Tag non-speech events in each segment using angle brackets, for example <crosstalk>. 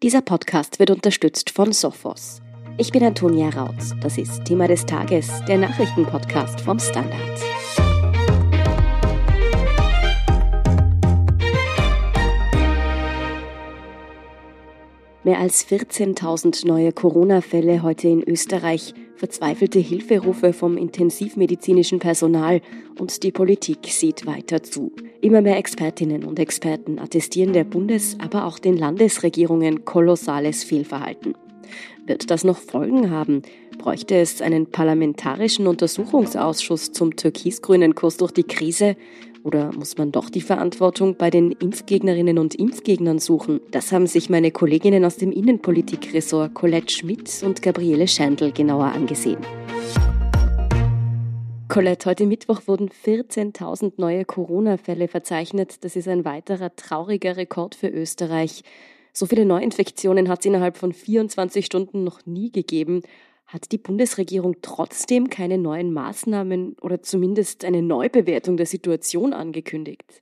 Dieser Podcast wird unterstützt von Sophos. Ich bin Antonia Rautz. Das ist Thema des Tages, der Nachrichtenpodcast vom Standard. Mehr als 14.000 neue Corona-Fälle heute in Österreich, verzweifelte Hilferufe vom intensivmedizinischen Personal und die Politik sieht weiter zu. Immer mehr Expertinnen und Experten attestieren der Bundes-, aber auch den Landesregierungen kolossales Fehlverhalten. Wird das noch Folgen haben? Bräuchte es einen parlamentarischen Untersuchungsausschuss zum türkisgrünen Kurs durch die Krise? Oder muss man doch die Verantwortung bei den Impfgegnerinnen und Impfgegnern suchen? Das haben sich meine Kolleginnen aus dem Innenpolitikressort Colette Schmidt und Gabriele Schendl genauer angesehen. Colette, heute Mittwoch wurden 14.000 neue Corona-Fälle verzeichnet. Das ist ein weiterer trauriger Rekord für Österreich. So viele Neuinfektionen hat es innerhalb von 24 Stunden noch nie gegeben. Hat die Bundesregierung trotzdem keine neuen Maßnahmen oder zumindest eine Neubewertung der Situation angekündigt?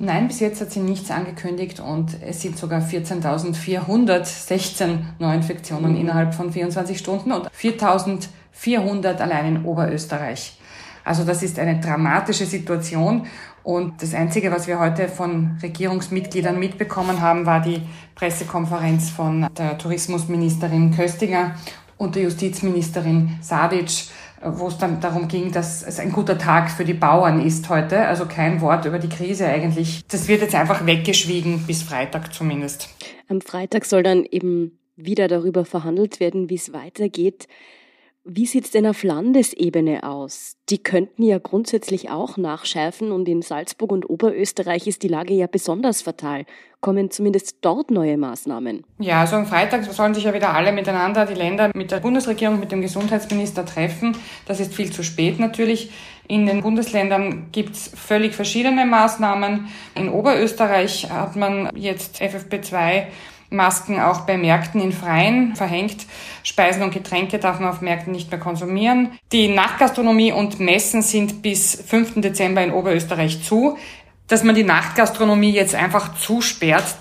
Nein, bis jetzt hat sie nichts angekündigt und es sind sogar 14.416 Neuinfektionen mhm. innerhalb von 24 Stunden und 4.400 allein in Oberösterreich. Also das ist eine dramatische Situation. Und das Einzige, was wir heute von Regierungsmitgliedern mitbekommen haben, war die Pressekonferenz von der Tourismusministerin Köstinger und der Justizministerin Sadic, wo es dann darum ging, dass es ein guter Tag für die Bauern ist heute. Also kein Wort über die Krise eigentlich. Das wird jetzt einfach weggeschwiegen, bis Freitag zumindest. Am Freitag soll dann eben wieder darüber verhandelt werden, wie es weitergeht. Wie sieht's denn auf Landesebene aus? Die könnten ja grundsätzlich auch nachschärfen und in Salzburg und Oberösterreich ist die Lage ja besonders fatal. Kommen zumindest dort neue Maßnahmen? Ja, also am Freitag sollen sich ja wieder alle miteinander, die Länder mit der Bundesregierung, mit dem Gesundheitsminister treffen. Das ist viel zu spät natürlich. In den Bundesländern gibt's völlig verschiedene Maßnahmen. In Oberösterreich hat man jetzt FFP2 Masken auch bei Märkten in Freien verhängt. Speisen und Getränke darf man auf Märkten nicht mehr konsumieren. Die Nachtgastronomie und Messen sind bis 5. Dezember in Oberösterreich zu. Dass man die Nachtgastronomie jetzt einfach zusperrt,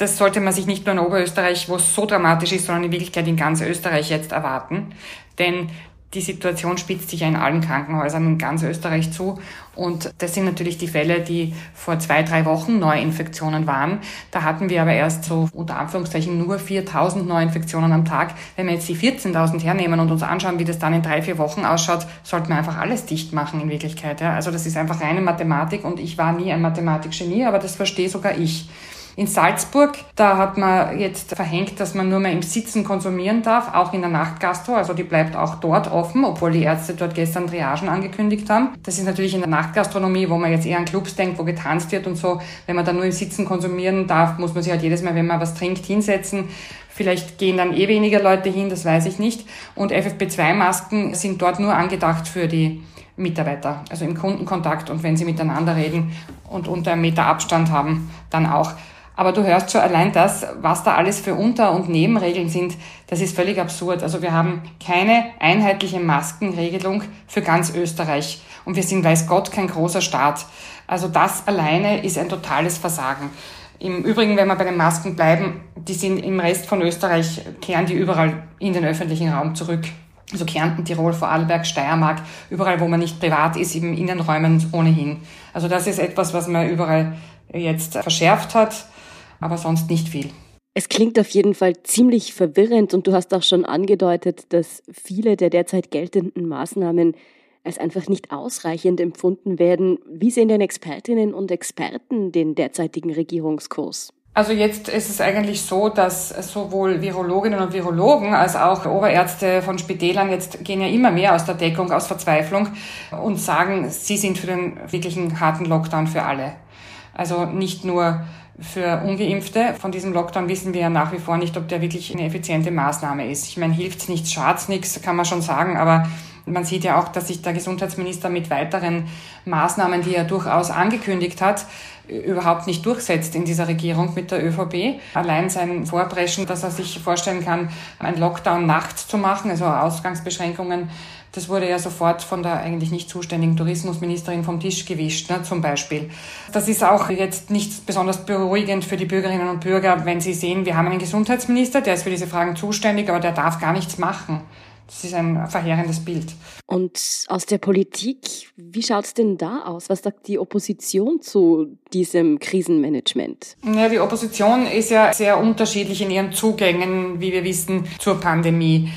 das sollte man sich nicht nur in Oberösterreich, wo es so dramatisch ist, sondern in Wirklichkeit in ganz Österreich jetzt erwarten. Denn die Situation spitzt sich ja in allen Krankenhäusern in ganz Österreich zu. Und das sind natürlich die Fälle, die vor zwei, drei Wochen Neuinfektionen waren. Da hatten wir aber erst so unter Anführungszeichen nur 4000 Neuinfektionen am Tag. Wenn wir jetzt die 14.000 hernehmen und uns anschauen, wie das dann in drei, vier Wochen ausschaut, sollten wir einfach alles dicht machen in Wirklichkeit. Ja? Also das ist einfach reine Mathematik und ich war nie ein Mathematikgenie, aber das verstehe sogar ich. In Salzburg, da hat man jetzt verhängt, dass man nur mehr im Sitzen konsumieren darf, auch in der Nachtgastro. Also die bleibt auch dort offen, obwohl die Ärzte dort gestern Triagen angekündigt haben. Das ist natürlich in der Nachtgastronomie, wo man jetzt eher an Clubs denkt, wo getanzt wird und so. Wenn man da nur im Sitzen konsumieren darf, muss man sich halt jedes Mal, wenn man was trinkt, hinsetzen. Vielleicht gehen dann eh weniger Leute hin, das weiß ich nicht. Und FFP2-Masken sind dort nur angedacht für die Mitarbeiter, also im Kundenkontakt und wenn sie miteinander reden und unter einem Meter Abstand haben, dann auch. Aber du hörst schon allein das, was da alles für Unter- und Nebenregeln sind, das ist völlig absurd. Also wir haben keine einheitliche Maskenregelung für ganz Österreich. Und wir sind, weiß Gott, kein großer Staat. Also das alleine ist ein totales Versagen. Im Übrigen, wenn wir bei den Masken bleiben, die sind im Rest von Österreich, kehren die überall in den öffentlichen Raum zurück. Also Kärnten, Tirol, Vorarlberg, Steiermark, überall, wo man nicht privat ist, im Innenräumen ohnehin. Also das ist etwas, was man überall jetzt verschärft hat aber sonst nicht viel. Es klingt auf jeden Fall ziemlich verwirrend und du hast auch schon angedeutet, dass viele der derzeit geltenden Maßnahmen als einfach nicht ausreichend empfunden werden. Wie sehen denn Expertinnen und Experten den derzeitigen Regierungskurs? Also jetzt ist es eigentlich so, dass sowohl Virologinnen und Virologen als auch Oberärzte von Spitälern jetzt gehen ja immer mehr aus der Deckung, aus Verzweiflung und sagen, sie sind für den wirklichen harten Lockdown für alle. Also nicht nur für Ungeimpfte. Von diesem Lockdown wissen wir ja nach wie vor nicht, ob der wirklich eine effiziente Maßnahme ist. Ich meine, hilft's nichts, schadt's nichts, kann man schon sagen, aber Man sieht ja auch, dass sich der Gesundheitsminister mit weiteren Maßnahmen, die er durchaus angekündigt hat, überhaupt nicht durchsetzt in dieser Regierung mit der ÖVP. Allein sein Vorpreschen, dass er sich vorstellen kann, einen Lockdown nachts zu machen, also Ausgangsbeschränkungen, das wurde ja sofort von der eigentlich nicht zuständigen Tourismusministerin vom Tisch gewischt, ne, zum Beispiel. Das ist auch jetzt nicht besonders beruhigend für die Bürgerinnen und Bürger, wenn sie sehen, wir haben einen Gesundheitsminister, der ist für diese Fragen zuständig, aber der darf gar nichts machen. Das ist ein verheerendes Bild. Und aus der Politik, wie schaut es denn da aus? Was sagt die Opposition zu diesem Krisenmanagement? Ja, die Opposition ist ja sehr unterschiedlich in ihren Zugängen, wie wir wissen, zur Pandemie.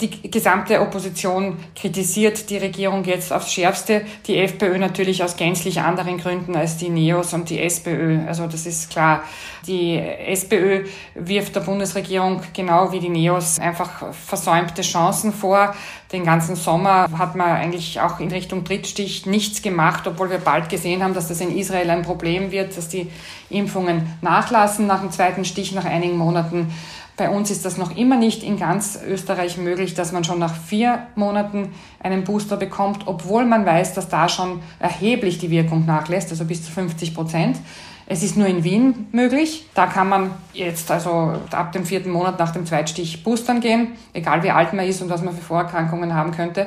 Die gesamte Opposition kritisiert die Regierung jetzt aufs Schärfste. Die FPÖ natürlich aus gänzlich anderen Gründen als die Neos und die SPÖ. Also das ist klar. Die SPÖ wirft der Bundesregierung genau wie die Neos einfach versäumte Chancen vor. Den ganzen Sommer hat man eigentlich auch in Richtung Drittstich nichts gemacht, obwohl wir bald gesehen haben, dass das in Israel ein Problem wird, dass die Impfungen nachlassen nach dem zweiten Stich nach einigen Monaten. Bei uns ist das noch immer nicht in ganz Österreich möglich, dass man schon nach vier Monaten einen Booster bekommt, obwohl man weiß, dass da schon erheblich die Wirkung nachlässt, also bis zu 50 Prozent. Es ist nur in Wien möglich. Da kann man jetzt also ab dem vierten Monat nach dem Zweitstich boostern gehen, egal wie alt man ist und was man für Vorerkrankungen haben könnte.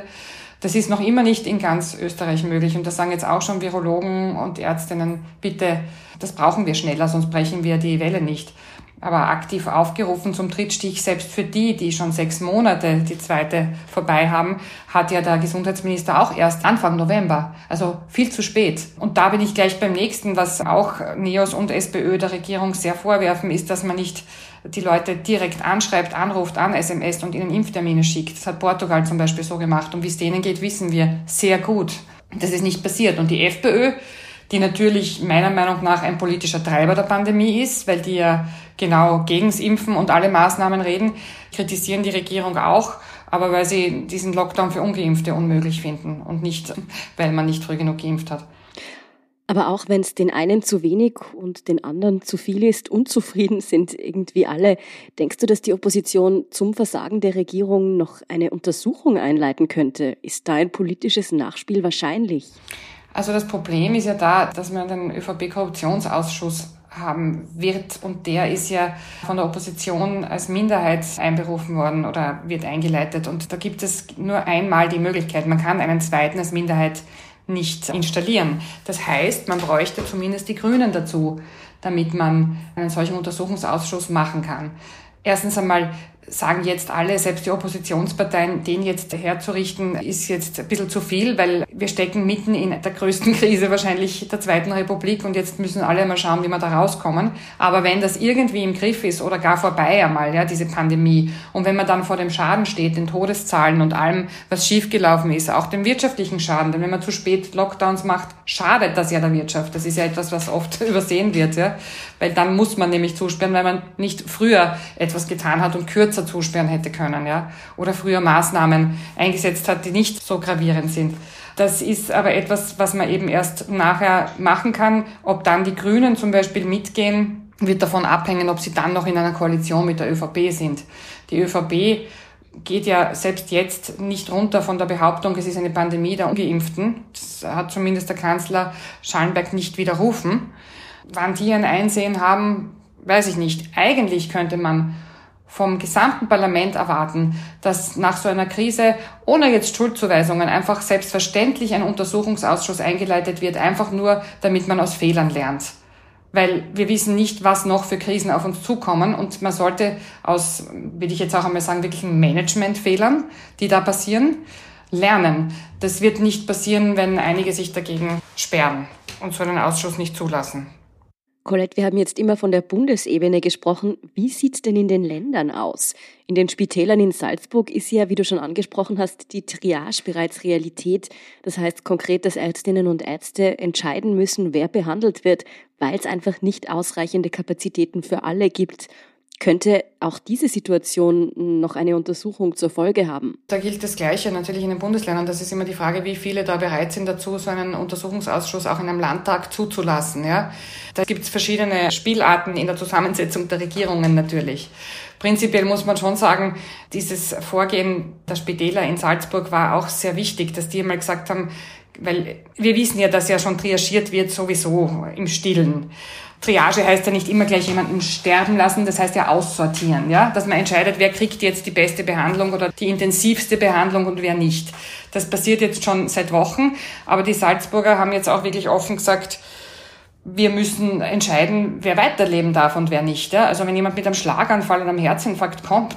Das ist noch immer nicht in ganz Österreich möglich. Und das sagen jetzt auch schon Virologen und Ärztinnen, bitte, das brauchen wir schneller, sonst brechen wir die Welle nicht aber aktiv aufgerufen zum Drittstich. Selbst für die, die schon sechs Monate die zweite vorbei haben, hat ja der Gesundheitsminister auch erst Anfang November. Also viel zu spät. Und da bin ich gleich beim nächsten, was auch NEOS und SPÖ der Regierung sehr vorwerfen, ist, dass man nicht die Leute direkt anschreibt, anruft, an SMS und ihnen Impftermine schickt. Das hat Portugal zum Beispiel so gemacht. Und wie es denen geht, wissen wir sehr gut. Das ist nicht passiert. Und die FPÖ, die natürlich meiner Meinung nach ein politischer Treiber der Pandemie ist, weil die ja genau gegens Impfen und alle Maßnahmen reden, kritisieren die Regierung auch, aber weil sie diesen Lockdown für Ungeimpfte unmöglich finden und nicht, <laughs> weil man nicht früh genug geimpft hat. Aber auch wenn es den einen zu wenig und den anderen zu viel ist, unzufrieden sind irgendwie alle. Denkst du, dass die Opposition zum Versagen der Regierung noch eine Untersuchung einleiten könnte? Ist da ein politisches Nachspiel wahrscheinlich? Also das Problem ist ja da, dass man den ÖVP-Korruptionsausschuss haben wird. Und der ist ja von der Opposition als Minderheit einberufen worden oder wird eingeleitet. Und da gibt es nur einmal die Möglichkeit. Man kann einen zweiten als Minderheit nicht installieren. Das heißt, man bräuchte zumindest die Grünen dazu, damit man einen solchen Untersuchungsausschuss machen kann. Erstens einmal sagen jetzt alle, selbst die Oppositionsparteien, den jetzt herzurichten, ist jetzt ein bisschen zu viel, weil wir stecken mitten in der größten Krise wahrscheinlich der Zweiten Republik und jetzt müssen alle mal schauen, wie wir da rauskommen. Aber wenn das irgendwie im Griff ist oder gar vorbei einmal, ja, diese Pandemie, und wenn man dann vor dem Schaden steht, den Todeszahlen und allem, was schiefgelaufen ist, auch dem wirtschaftlichen Schaden, denn wenn man zu spät Lockdowns macht, schadet das ja der Wirtschaft. Das ist ja etwas, was oft <laughs> übersehen wird, ja, weil dann muss man nämlich zusperren, weil man nicht früher etwas getan hat und kürzer kürzer zusperren hätte können, ja, oder früher Maßnahmen eingesetzt hat, die nicht so gravierend sind. Das ist aber etwas, was man eben erst nachher machen kann. Ob dann die Grünen zum Beispiel mitgehen, wird davon abhängen, ob sie dann noch in einer Koalition mit der ÖVP sind. Die ÖVP geht ja selbst jetzt nicht runter von der Behauptung, es ist eine Pandemie der Ungeimpften. Das hat zumindest der Kanzler Schallenberg nicht widerrufen. Wann die ein Einsehen haben, weiß ich nicht. Eigentlich könnte man vom gesamten Parlament erwarten, dass nach so einer Krise ohne jetzt Schuldzuweisungen einfach selbstverständlich ein Untersuchungsausschuss eingeleitet wird, einfach nur, damit man aus Fehlern lernt. Weil wir wissen nicht, was noch für Krisen auf uns zukommen und man sollte aus, will ich jetzt auch einmal sagen, wirklichen Managementfehlern, die da passieren, lernen. Das wird nicht passieren, wenn einige sich dagegen sperren und so einen Ausschuss nicht zulassen. Colette, wir haben jetzt immer von der Bundesebene gesprochen. Wie sieht's denn in den Ländern aus? In den Spitälern in Salzburg ist ja, wie du schon angesprochen hast, die Triage bereits Realität. Das heißt konkret, dass Ärztinnen und Ärzte entscheiden müssen, wer behandelt wird, weil es einfach nicht ausreichende Kapazitäten für alle gibt. Könnte auch diese Situation noch eine Untersuchung zur Folge haben? Da gilt das Gleiche natürlich in den Bundesländern. Das ist immer die Frage, wie viele da bereit sind dazu, so einen Untersuchungsausschuss auch in einem Landtag zuzulassen. Ja? Da gibt es verschiedene Spielarten in der Zusammensetzung der Regierungen natürlich. Prinzipiell muss man schon sagen, dieses Vorgehen der Spitäler in Salzburg war auch sehr wichtig, dass die einmal gesagt haben, weil wir wissen ja, dass ja schon triagiert wird sowieso im Stillen. Triage heißt ja nicht immer gleich jemanden sterben lassen, das heißt ja aussortieren, ja, dass man entscheidet, wer kriegt jetzt die beste Behandlung oder die intensivste Behandlung und wer nicht. Das passiert jetzt schon seit Wochen, aber die Salzburger haben jetzt auch wirklich offen gesagt, wir müssen entscheiden, wer weiterleben darf und wer nicht. Ja? Also wenn jemand mit einem Schlaganfall und einem Herzinfarkt kommt,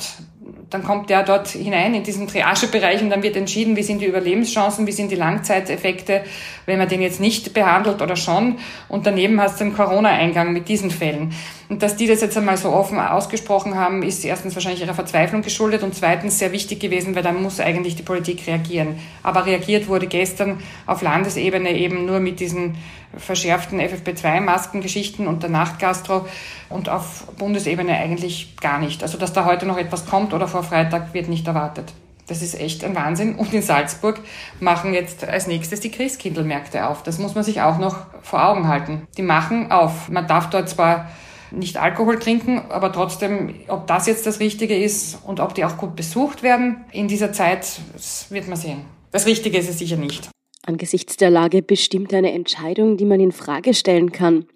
dann kommt der dort hinein in diesen Triagebereich und dann wird entschieden, wie sind die Überlebenschancen, wie sind die Langzeiteffekte, wenn man den jetzt nicht behandelt oder schon. Und daneben hast du den Corona-Eingang mit diesen Fällen. Und dass die das jetzt einmal so offen ausgesprochen haben, ist erstens wahrscheinlich ihrer Verzweiflung geschuldet und zweitens sehr wichtig gewesen, weil dann muss eigentlich die Politik reagieren. Aber reagiert wurde gestern auf Landesebene eben nur mit diesen verschärften FFP2-Maskengeschichten und der Nachtgastro und auf Bundesebene eigentlich gar nicht. Also dass da heute noch etwas kommt oder vor Freitag wird nicht erwartet. Das ist echt ein Wahnsinn. Und in Salzburg machen jetzt als nächstes die Christkindlmärkte auf. Das muss man sich auch noch vor Augen halten. Die machen auf. Man darf dort zwar nicht Alkohol trinken, aber trotzdem, ob das jetzt das Richtige ist und ob die auch gut besucht werden in dieser Zeit, das wird man sehen. Das Richtige ist es sicher nicht. Angesichts der Lage bestimmt eine Entscheidung, die man in Frage stellen kann.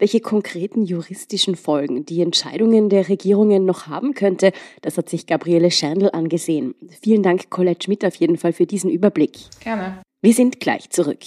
Welche konkreten juristischen Folgen die Entscheidungen der Regierungen noch haben könnte, das hat sich Gabriele Scherndl angesehen. Vielen Dank, Colette Schmidt, auf jeden Fall für diesen Überblick. Gerne. Wir sind gleich zurück.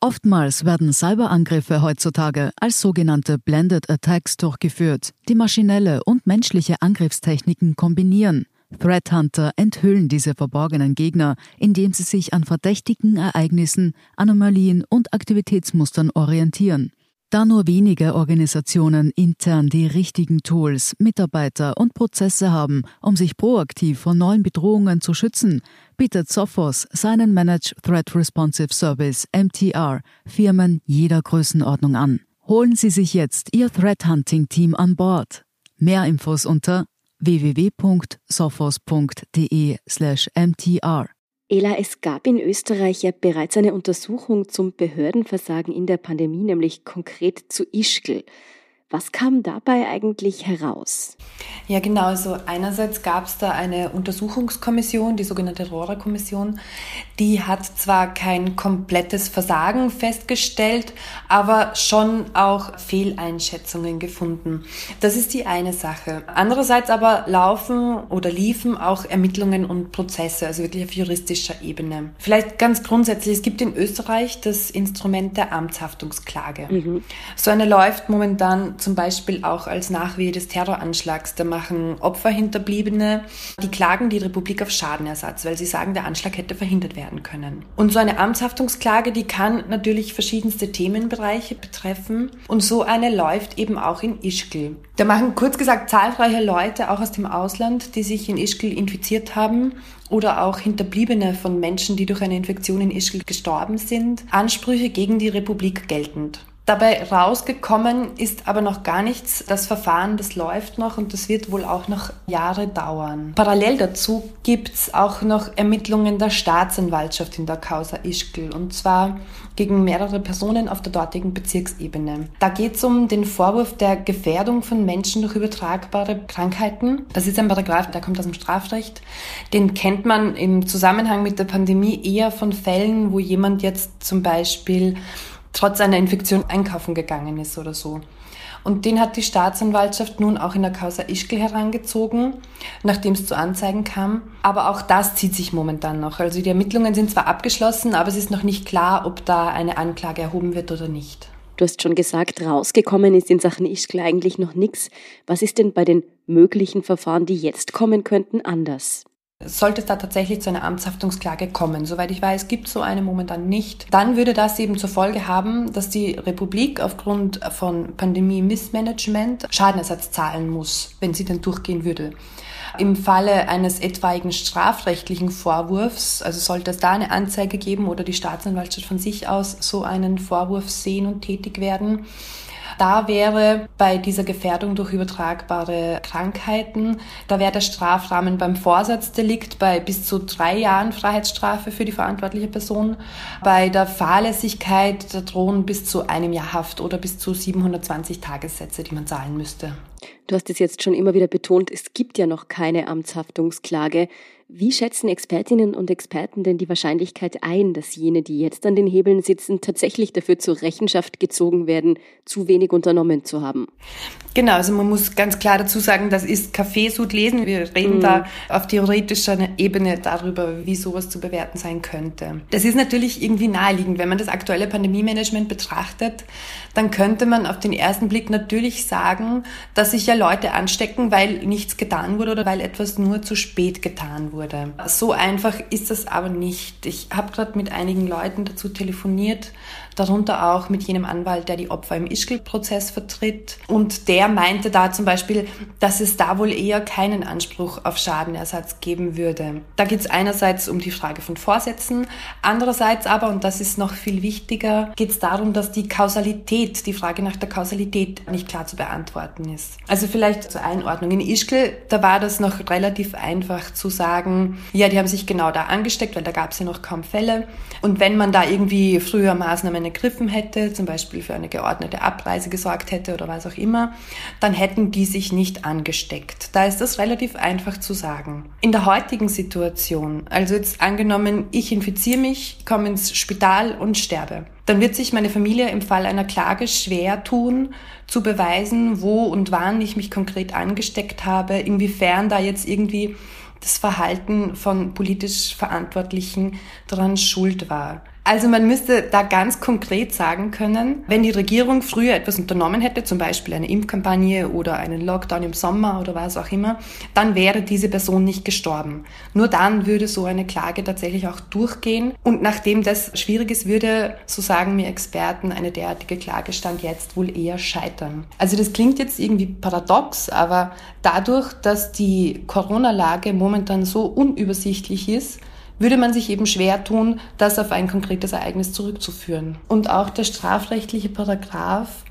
Oftmals werden Cyberangriffe heutzutage als sogenannte Blended Attacks durchgeführt, die maschinelle und menschliche Angriffstechniken kombinieren. Threat Hunter enthüllen diese verborgenen Gegner, indem sie sich an verdächtigen Ereignissen, Anomalien und Aktivitätsmustern orientieren. Da nur wenige Organisationen intern die richtigen Tools, Mitarbeiter und Prozesse haben, um sich proaktiv vor neuen Bedrohungen zu schützen, bietet Sophos seinen Managed Threat Responsive Service MTR Firmen jeder Größenordnung an. Holen Sie sich jetzt Ihr Threat Hunting Team an Bord. Mehr Infos unter www.sophos.de/mtr. Ela, es gab in Österreich ja bereits eine Untersuchung zum Behördenversagen in der Pandemie, nämlich konkret zu Ischgl. Was kam dabei eigentlich heraus? Ja, genau. Also einerseits gab es da eine Untersuchungskommission, die sogenannte Rohrer-Kommission. Die hat zwar kein komplettes Versagen festgestellt, aber schon auch Fehleinschätzungen gefunden. Das ist die eine Sache. Andererseits aber laufen oder liefen auch Ermittlungen und Prozesse, also wirklich auf juristischer Ebene. Vielleicht ganz grundsätzlich, es gibt in Österreich das Instrument der Amtshaftungsklage. Mhm. So eine läuft momentan zum Beispiel auch als Nachwehe des Terroranschlags. Da machen Opferhinterbliebene, die klagen die Republik auf Schadenersatz, weil sie sagen, der Anschlag hätte verhindert werden können. Und so eine Amtshaftungsklage, die kann natürlich verschiedenste Themenbereiche betreffen. Und so eine läuft eben auch in Ischgl. Da machen kurz gesagt zahlreiche Leute, auch aus dem Ausland, die sich in Ischgl infiziert haben oder auch Hinterbliebene von Menschen, die durch eine Infektion in Ischgl gestorben sind, Ansprüche gegen die Republik geltend. Dabei rausgekommen ist aber noch gar nichts. Das Verfahren, das läuft noch und das wird wohl auch noch Jahre dauern. Parallel dazu gibt es auch noch Ermittlungen der Staatsanwaltschaft in der Causa Ischgl und zwar gegen mehrere Personen auf der dortigen Bezirksebene. Da geht es um den Vorwurf der Gefährdung von Menschen durch übertragbare Krankheiten. Das ist ein Paragraph, der kommt aus dem Strafrecht. Den kennt man im Zusammenhang mit der Pandemie eher von Fällen, wo jemand jetzt zum Beispiel trotz einer Infektion einkaufen gegangen ist oder so. Und den hat die Staatsanwaltschaft nun auch in der Causa Ischgl herangezogen, nachdem es zu Anzeigen kam. Aber auch das zieht sich momentan noch. Also die Ermittlungen sind zwar abgeschlossen, aber es ist noch nicht klar, ob da eine Anklage erhoben wird oder nicht. Du hast schon gesagt, rausgekommen ist in Sachen Ischgl eigentlich noch nichts. Was ist denn bei den möglichen Verfahren, die jetzt kommen könnten, anders? Sollte es da tatsächlich zu einer Amtshaftungsklage kommen, soweit ich weiß, gibt es so eine momentan nicht, dann würde das eben zur Folge haben, dass die Republik aufgrund von Pandemie-Missmanagement Schadenersatz zahlen muss, wenn sie denn durchgehen würde. Im Falle eines etwaigen strafrechtlichen Vorwurfs, also sollte es da eine Anzeige geben oder die Staatsanwaltschaft von sich aus so einen Vorwurf sehen und tätig werden, Da wäre bei dieser Gefährdung durch übertragbare Krankheiten, da wäre der Strafrahmen beim Vorsatzdelikt bei bis zu drei Jahren Freiheitsstrafe für die verantwortliche Person. Bei der Fahrlässigkeit drohen bis zu einem Jahr Haft oder bis zu 720 Tagessätze, die man zahlen müsste. Du hast es jetzt schon immer wieder betont, es gibt ja noch keine Amtshaftungsklage. Wie schätzen Expertinnen und Experten denn die Wahrscheinlichkeit ein, dass jene, die jetzt an den Hebeln sitzen, tatsächlich dafür zur Rechenschaft gezogen werden, zu wenig unternommen zu haben? Genau, also man muss ganz klar dazu sagen, das ist Kaffeesud lesen. Wir reden mhm. da auf theoretischer Ebene darüber, wie sowas zu bewerten sein könnte. Das ist natürlich irgendwie naheliegend. Wenn man das aktuelle Pandemie-Management betrachtet, dann könnte man auf den ersten Blick natürlich sagen, dass sich ja Leute anstecken, weil nichts getan wurde oder weil etwas nur zu spät getan wurde wurde. So einfach ist das aber nicht. Ich habe gerade mit einigen Leuten dazu telefoniert, darunter auch mit jenem Anwalt, der die Opfer im Ischgl-Prozess vertritt. Und der meinte da zum Beispiel, dass es da wohl eher keinen Anspruch auf Schadenersatz geben würde. Da geht es einerseits um die Frage von Vorsätzen, andererseits aber, und das ist noch viel wichtiger, geht es darum, dass die Kausalität, die Frage nach der Kausalität nicht klar zu beantworten ist. Also vielleicht zur Einordnung. In Ischgl, da war das noch relativ einfach zu sagen, ja, die haben sich genau da angesteckt, weil da gab es ja noch kaum Fälle. Und wenn man da irgendwie früher Maßnahmen ergriffen hätte, zum Beispiel für eine geordnete Abreise gesorgt hätte oder was auch immer, dann hätten die sich nicht angesteckt. Da ist das relativ einfach zu sagen. In der heutigen Situation, also jetzt angenommen, ich infiziere mich, komme ins Spital und sterbe, dann wird sich meine Familie im Fall einer Klage schwer tun, zu beweisen, wo und wann ich mich konkret angesteckt habe, inwiefern da jetzt irgendwie das Verhalten von politisch Verantwortlichen daran schuld war. Also man müsste da ganz konkret sagen können, wenn die Regierung früher etwas unternommen hätte, zum Beispiel eine Impfkampagne oder einen Lockdown im Sommer oder was auch immer, dann wäre diese Person nicht gestorben. Nur dann würde so eine Klage tatsächlich auch durchgehen. Und nachdem das schwierig ist, würde, so sagen mir Experten, eine derartige Klagestand jetzt wohl eher scheitern. Also das klingt jetzt irgendwie paradox, aber dadurch, dass die Corona-Lage momentan so unübersichtlich ist, würde man sich eben schwer tun, das auf ein konkretes Ereignis zurückzuführen. Und auch der strafrechtliche Paragraph,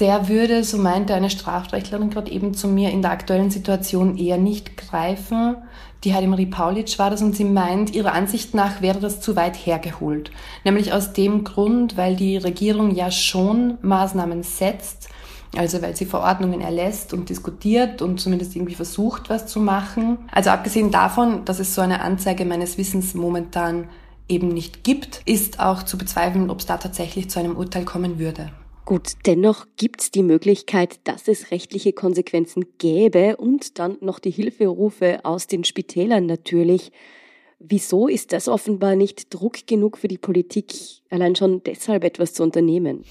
der würde, so meinte eine Strafrechtlerin gerade eben zu mir, in der aktuellen Situation eher nicht greifen. Die Heidi Marie Paulitsch war das und sie meint, ihrer Ansicht nach wäre das zu weit hergeholt. Nämlich aus dem Grund, weil die Regierung ja schon Maßnahmen setzt, also weil sie Verordnungen erlässt und diskutiert und zumindest irgendwie versucht, was zu machen. Also abgesehen davon, dass es so eine Anzeige meines Wissens momentan eben nicht gibt, ist auch zu bezweifeln, ob es da tatsächlich zu einem Urteil kommen würde. Gut, dennoch gibt es die Möglichkeit, dass es rechtliche Konsequenzen gäbe und dann noch die Hilferufe aus den Spitälern natürlich. Wieso ist das offenbar nicht Druck genug für die Politik, allein schon deshalb etwas zu unternehmen?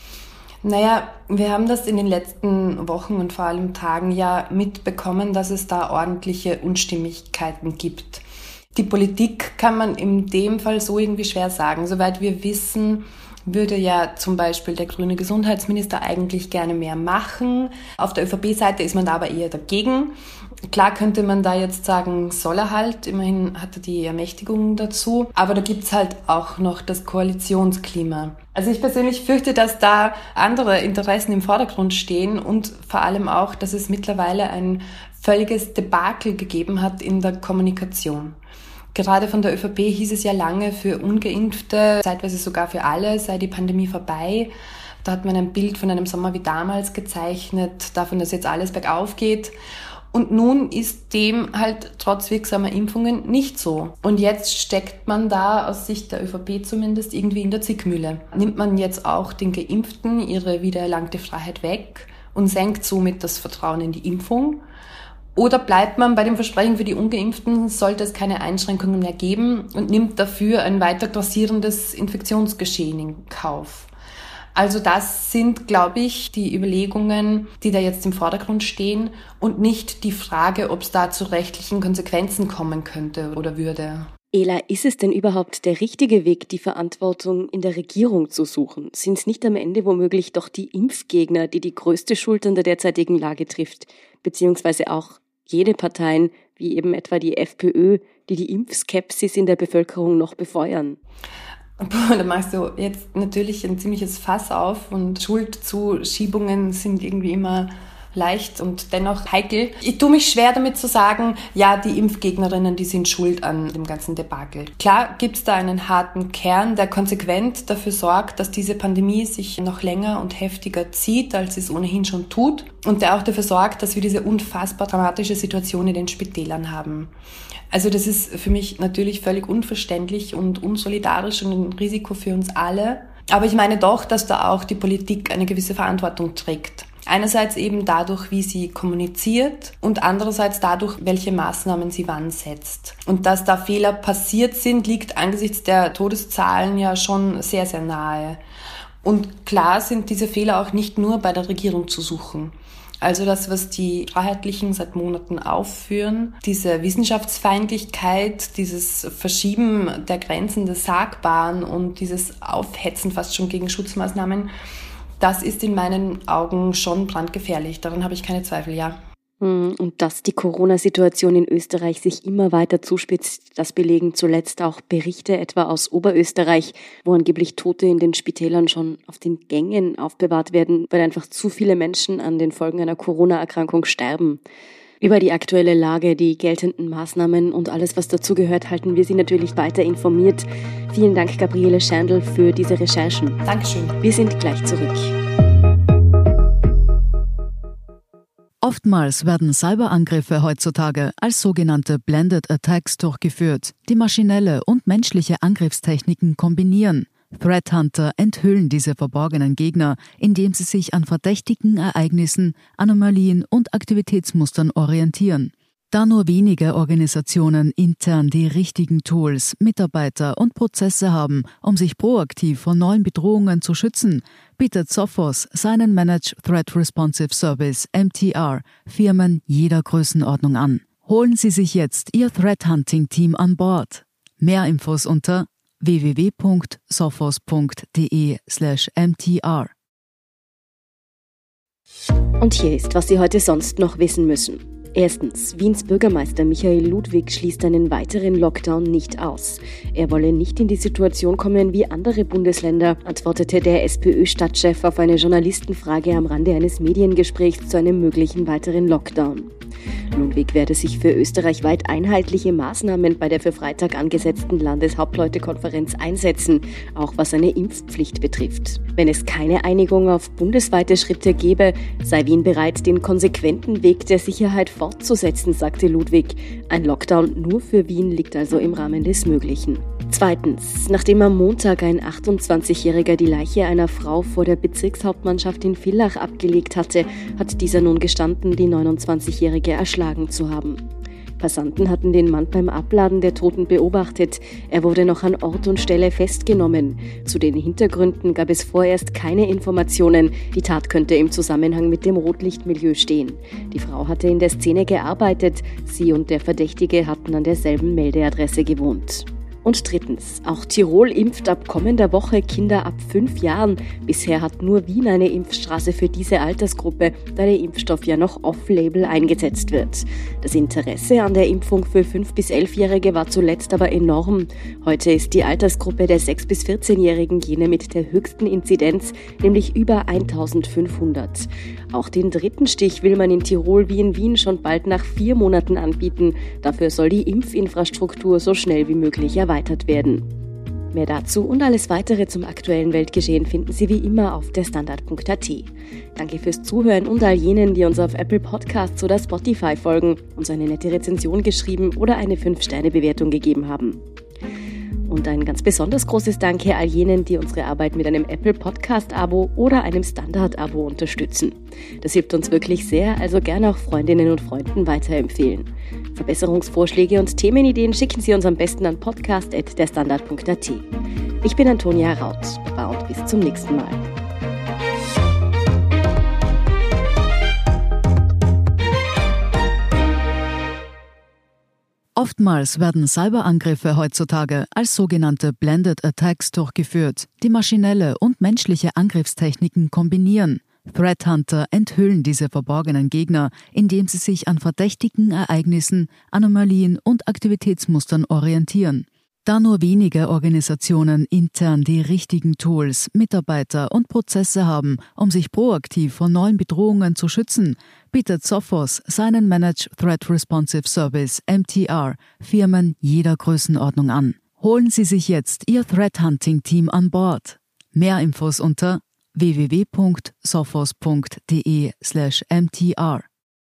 Naja, wir haben das in den letzten Wochen und vor allem Tagen ja mitbekommen, dass es da ordentliche Unstimmigkeiten gibt. Die Politik kann man in dem Fall so irgendwie schwer sagen. Soweit wir wissen, würde ja zum Beispiel der grüne Gesundheitsminister eigentlich gerne mehr machen. Auf der ÖVP-Seite ist man da aber eher dagegen. Klar könnte man da jetzt sagen, soll er halt, immerhin hat er die Ermächtigung dazu, aber da gibt's halt auch noch das Koalitionsklima. Also ich persönlich fürchte, dass da andere Interessen im Vordergrund stehen und vor allem auch, dass es mittlerweile ein völliges Debakel gegeben hat in der Kommunikation. Gerade von der ÖVP hieß es ja lange für ungeimpfte, zeitweise sogar für alle, sei die Pandemie vorbei. Da hat man ein Bild von einem Sommer wie damals gezeichnet, davon, dass jetzt alles bergauf geht. Und nun ist dem halt trotz wirksamer Impfungen nicht so. Und jetzt steckt man da aus Sicht der ÖVP zumindest irgendwie in der Zickmühle. Nimmt man jetzt auch den Geimpften ihre wiedererlangte Freiheit weg und senkt somit das Vertrauen in die Impfung? Oder bleibt man bei dem Versprechen für die Ungeimpften, sollte es keine Einschränkungen mehr geben und nimmt dafür ein weiter grassierendes Infektionsgeschehen in Kauf? Also das sind, glaube ich, die Überlegungen, die da jetzt im Vordergrund stehen und nicht die Frage, ob es da zu rechtlichen Konsequenzen kommen könnte oder würde. Ela, ist es denn überhaupt der richtige Weg, die Verantwortung in der Regierung zu suchen? Sind es nicht am Ende womöglich doch die Impfgegner, die die größte Schuld an der derzeitigen Lage trifft, beziehungsweise auch jene Parteien, wie eben etwa die FPÖ, die die Impfskepsis in der Bevölkerung noch befeuern? Da machst du jetzt natürlich ein ziemliches Fass auf und Schuldzuschiebungen sind irgendwie immer leicht und dennoch heikel. Ich tue mich schwer damit zu sagen, ja, die Impfgegnerinnen, die sind schuld an dem ganzen Debakel. Klar gibt es da einen harten Kern, der konsequent dafür sorgt, dass diese Pandemie sich noch länger und heftiger zieht, als es ohnehin schon tut und der auch dafür sorgt, dass wir diese unfassbar dramatische Situation in den Spitälern haben. Also das ist für mich natürlich völlig unverständlich und unsolidarisch und ein Risiko für uns alle. Aber ich meine doch, dass da auch die Politik eine gewisse Verantwortung trägt. Einerseits eben dadurch, wie sie kommuniziert und andererseits dadurch, welche Maßnahmen sie wann setzt. Und dass da Fehler passiert sind, liegt angesichts der Todeszahlen ja schon sehr, sehr nahe. Und klar sind diese Fehler auch nicht nur bei der Regierung zu suchen. Also das, was die Freiheitlichen seit Monaten aufführen, diese Wissenschaftsfeindlichkeit, dieses Verschieben der Grenzen des Sagbaren und dieses Aufhetzen fast schon gegen Schutzmaßnahmen, das ist in meinen Augen schon brandgefährlich. Daran habe ich keine Zweifel, ja. Hm, und dass die Corona-Situation in Österreich sich immer weiter zuspitzt, das belegen zuletzt auch Berichte etwa aus Oberösterreich, wo angeblich Tote in den Spitälern schon auf den Gängen aufbewahrt werden, weil einfach zu viele Menschen an den Folgen einer Corona-Erkrankung sterben. Über die aktuelle Lage, die geltenden Maßnahmen und alles, was dazugehört, halten wir Sie natürlich weiter informiert. Vielen Dank, Gabriele Schandl, für diese Recherchen. Dankeschön. Wir sind gleich zurück. Oftmals werden Cyberangriffe heutzutage als sogenannte Blended Attacks durchgeführt, die maschinelle und menschliche Angriffstechniken kombinieren. Threat Hunter enthüllen diese verborgenen Gegner, indem sie sich an verdächtigen Ereignissen, Anomalien und Aktivitätsmustern orientieren. Da nur wenige Organisationen intern die richtigen Tools, Mitarbeiter und Prozesse haben, um sich proaktiv vor neuen Bedrohungen zu schützen, bietet Sophos seinen Managed Threat Responsive Service MTR Firmen jeder Größenordnung an. Holen Sie sich jetzt Ihr Threat Hunting Team an Bord. Mehr Infos unter www.sophos.de/mtr. Und hier ist, was Sie heute sonst noch wissen müssen. Erstens, Wiens Bürgermeister Michael Ludwig schließt einen weiteren Lockdown nicht aus. Er wolle nicht in die Situation kommen wie andere Bundesländer, antwortete der SPÖ-Stadtchef auf eine Journalistenfrage am Rande eines Mediengesprächs zu einem möglichen weiteren Lockdown. Ludwig werde sich für österreichweit einheitliche Maßnahmen bei der für Freitag angesetzten Landeshauptleutekonferenz einsetzen, auch was eine Impfpflicht betrifft. Wenn es keine Einigung auf bundesweite Schritte gebe, sei Wien bereit, den konsequenten Weg der Sicherheit fortzusetzen, sagte Ludwig. Ein Lockdown nur für Wien liegt also im Rahmen des Möglichen. Zweitens, nachdem am Montag ein 28-Jähriger die Leiche einer Frau vor der Bezirkshauptmannschaft in Villach abgelegt hatte, hat dieser nun gestanden, die 29-Jährige erschlagen zu haben. Passanten hatten den Mann beim Abladen der Toten beobachtet. Er wurde noch an Ort und Stelle festgenommen. Zu den Hintergründen gab es vorerst keine Informationen. Die Tat könnte im Zusammenhang mit dem Rotlichtmilieu stehen. Die Frau hatte in der Szene gearbeitet. Sie und der Verdächtige hatten an derselben Meldeadresse gewohnt. Und drittens, auch Tirol impft ab kommender Woche Kinder ab fünf Jahren. Bisher hat nur Wien eine Impfstraße für diese Altersgruppe, da der Impfstoff ja noch off-label eingesetzt wird. Das Interesse an der Impfung für fünf bis elfjährige war zuletzt aber enorm. Heute ist die Altersgruppe der sechs bis 14-Jährigen jene mit der höchsten Inzidenz, nämlich über 1500. Auch den dritten Stich will man in Tirol wie in Wien schon bald nach vier Monaten anbieten. Dafür soll die Impfinfrastruktur so schnell wie möglich erweitert werden. Mehr dazu und alles weitere zum aktuellen Weltgeschehen finden Sie wie immer auf der Standard.at. Danke fürs Zuhören und all jenen, die uns auf Apple Podcasts oder Spotify folgen, uns eine nette Rezension geschrieben oder eine 5-Sterne-Bewertung gegeben haben. Und ein ganz besonders großes Danke all jenen, die unsere Arbeit mit einem Apple Podcast-Abo oder einem Standard-Abo unterstützen. Das hilft uns wirklich sehr, also gerne auch Freundinnen und Freunden weiterempfehlen. Verbesserungsvorschläge und Themenideen schicken Sie uns am besten an podcast.derstandard.at. Ich bin Antonia Raut. Baba und bis zum nächsten Mal. Oftmals werden Cyberangriffe heutzutage als sogenannte Blended Attacks durchgeführt, die maschinelle und menschliche Angriffstechniken kombinieren. Threat Hunter enthüllen diese verborgenen Gegner, indem sie sich an verdächtigen Ereignissen, Anomalien und Aktivitätsmustern orientieren. Da nur wenige Organisationen intern die richtigen Tools, Mitarbeiter und Prozesse haben, um sich proaktiv vor neuen Bedrohungen zu schützen, bietet Sophos seinen Managed Threat Responsive Service MTR Firmen jeder Größenordnung an. Holen Sie sich jetzt Ihr Threat Hunting Team an Bord. Mehr Infos unter www.sophos.de/mtr.